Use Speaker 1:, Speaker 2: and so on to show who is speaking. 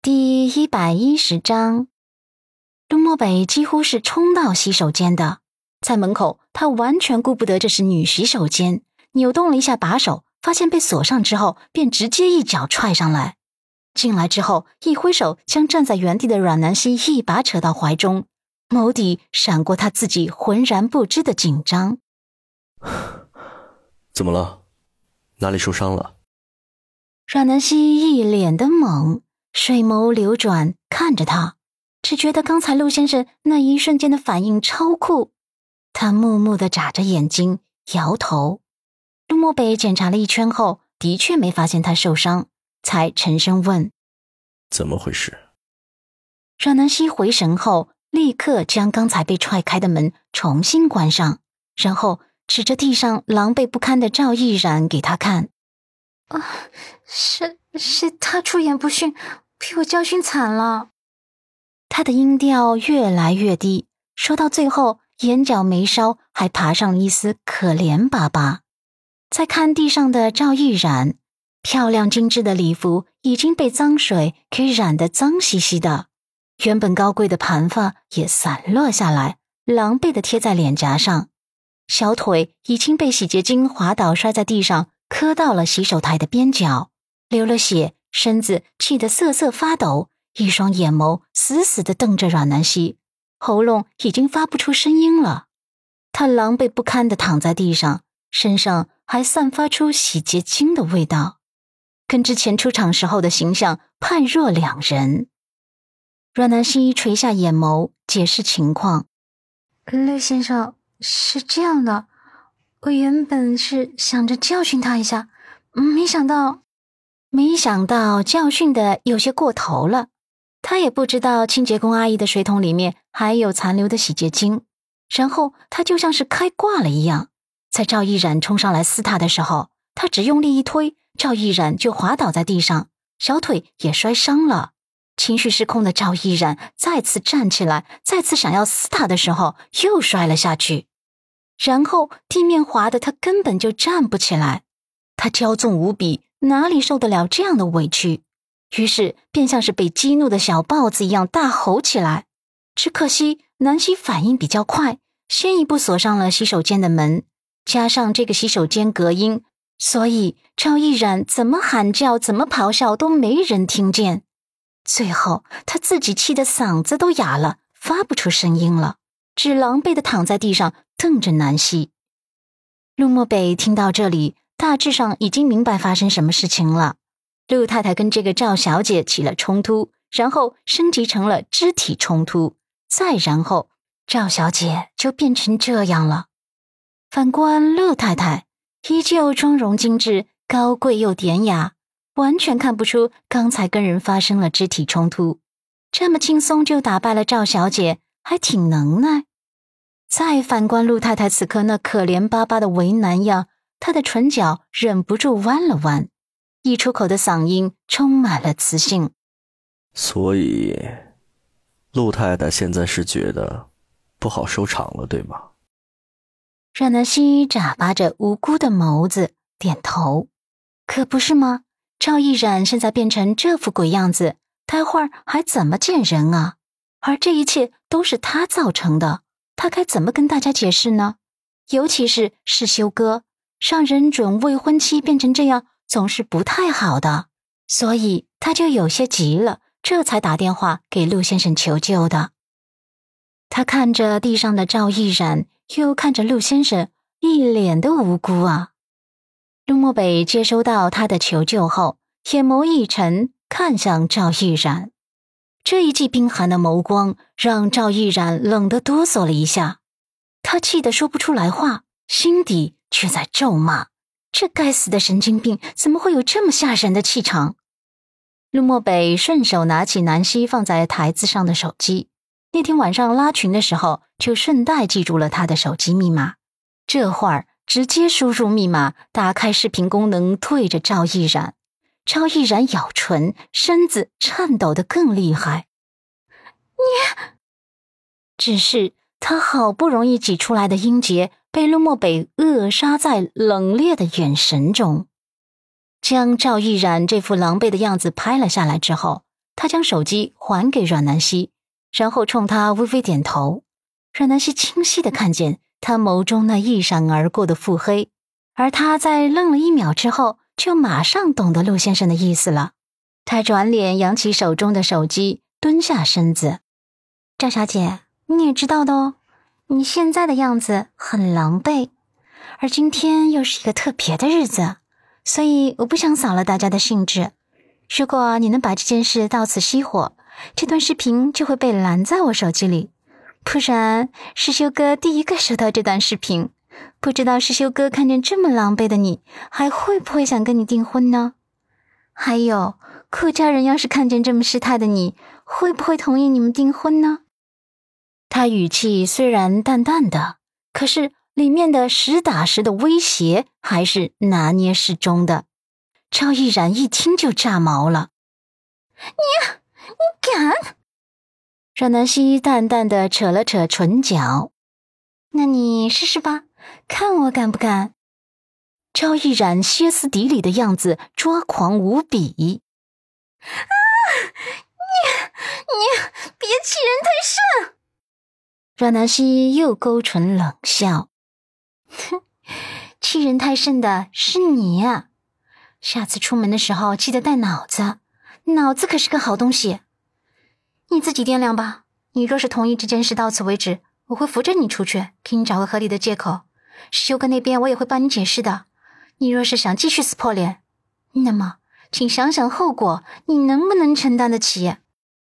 Speaker 1: 第一百一十章，陆漠北几乎是冲到洗手间的，在门口，他完全顾不得这是女洗手间，扭动了一下把手，发现被锁上之后，便直接一脚踹上来。进来之后，一挥手将站在原地的阮南希一把扯到怀中，眸底闪过他自己浑然不知的紧张。
Speaker 2: 怎么了？哪里受伤了？
Speaker 1: 阮南希一脸的懵。水眸流转，看着他，只觉得刚才陆先生那一瞬间的反应超酷。他木木的眨着眼睛，摇头。陆漠北检查了一圈后，的确没发现他受伤，才沉声问：“
Speaker 2: 怎么回事？”
Speaker 1: 阮南希回神后，立刻将刚才被踹开的门重新关上，然后指着地上狼狈不堪的赵毅然给他看：“
Speaker 3: 啊，是是他出言不逊。”被我教训惨了，
Speaker 1: 他的音调越来越低，说到最后，眼角眉梢还爬上一丝可怜巴巴。再看地上的赵毅然，漂亮精致的礼服已经被脏水给染得脏兮兮的，原本高贵的盘发也散落下来，狼狈的贴在脸颊上，小腿已经被洗洁精滑倒，摔在地上，磕到了洗手台的边角，流了血。身子气得瑟瑟发抖，一双眼眸死死地瞪着阮南希，喉咙已经发不出声音了。他狼狈不堪地躺在地上，身上还散发出洗洁精的味道，跟之前出场时候的形象判若两人。阮南希垂下眼眸，解释情况：“
Speaker 3: 陆先生是这样的，我原本是想着教训他一下，没想到。”
Speaker 1: 没想到教训的有些过头了，他也不知道清洁工阿姨的水桶里面还有残留的洗洁精，然后他就像是开挂了一样，在赵毅然冲上来撕他的时候，他只用力一推，赵毅然就滑倒在地上，小腿也摔伤了。情绪失控的赵毅然再次站起来，再次想要撕他的时候，又摔了下去，然后地面滑的他根本就站不起来，他骄纵无比。哪里受得了这样的委屈？于是便像是被激怒的小豹子一样大吼起来。只可惜南希反应比较快，先一步锁上了洗手间的门，加上这个洗手间隔音，所以赵毅然怎么喊叫、怎么咆哮都没人听见。最后他自己气得嗓子都哑了，发不出声音了，只狼狈的躺在地上瞪着南希。陆漠北听到这里。大致上已经明白发生什么事情了。陆太太跟这个赵小姐起了冲突，然后升级成了肢体冲突，再然后赵小姐就变成这样了。反观陆太太，依旧妆容精致、高贵又典雅，完全看不出刚才跟人发生了肢体冲突，这么轻松就打败了赵小姐，还挺能耐。再反观陆太太此刻那可怜巴巴的为难样。他的唇角忍不住弯了弯，一出口的嗓音充满了磁性。
Speaker 2: 所以，陆太太现在是觉得不好收场了，对吗？
Speaker 1: 阮南希眨巴着无辜的眸子，点头。可不是吗？赵毅然现在变成这副鬼样子，待会儿还怎么见人啊？而这一切都是他造成的，他该怎么跟大家解释呢？尤其是世修哥。让人准未婚妻变成这样，总是不太好的，所以他就有些急了，这才打电话给陆先生求救的。他看着地上的赵毅然，又看着陆先生，一脸的无辜啊。陆漠北接收到他的求救后，眼眸一沉，看向赵毅然，这一记冰寒的眸光让赵毅然冷得哆嗦了一下，他气得说不出来话，心底。却在咒骂：“这该死的神经病，怎么会有这么吓人的气场？”陆漠北顺手拿起南希放在台子上的手机，那天晚上拉群的时候，就顺带记住了他的手机密码。这会儿直接输入密码，打开视频功能，对着赵毅然。赵毅然咬唇，身子颤抖的更厉害。
Speaker 3: 你，
Speaker 1: 只是他好不容易挤出来的音节。被陆漠北扼杀在冷冽的眼神中，将赵毅然这副狼狈的样子拍了下来之后，
Speaker 4: 他将手机还给阮南希，然后冲他微微点头。阮南希清晰的看见他眸中那一闪而过的腹黑，而他在愣了一秒之后，就马上懂得陆先生的意思了。他转脸扬起手中的手机，蹲下身子：“
Speaker 1: 赵小姐，你也知道的哦，你现在的样子很狼狈，而今天又是一个特别的日子，所以我不想扫了大家的兴致。如果你能把这件事到此熄火，这段视频就会被拦在我手机里。不然，师修哥第一个收到这段视频，不知道师修哥看见这么狼狈的你，还会不会想跟你订婚呢？还有。”顾家人要是看见这么失态的你，会不会同意你们订婚呢？
Speaker 4: 他语气虽然淡淡的，可是里面的实打实的威胁还是拿捏适中的。赵毅然一听就炸毛了：“
Speaker 1: 你，你敢？”
Speaker 4: 阮南希淡淡的扯了扯唇角：“
Speaker 1: 那你试试吧，看我敢不敢。”
Speaker 4: 赵毅然歇斯底里的样子抓狂无比。
Speaker 1: 啊！你你别欺人太甚！
Speaker 4: 阮南希又勾唇冷笑：“
Speaker 1: 哼，欺人太甚的是你呀！下次出门的时候记得带脑子，脑子可是个好东西。你自己掂量吧。你若是同意这件事到此为止，我会扶着你出去，给你找个合理的借口。修哥那边我也会帮你解释的。你若是想继续撕破脸，那么……”请想想后果，你能不能承担得起？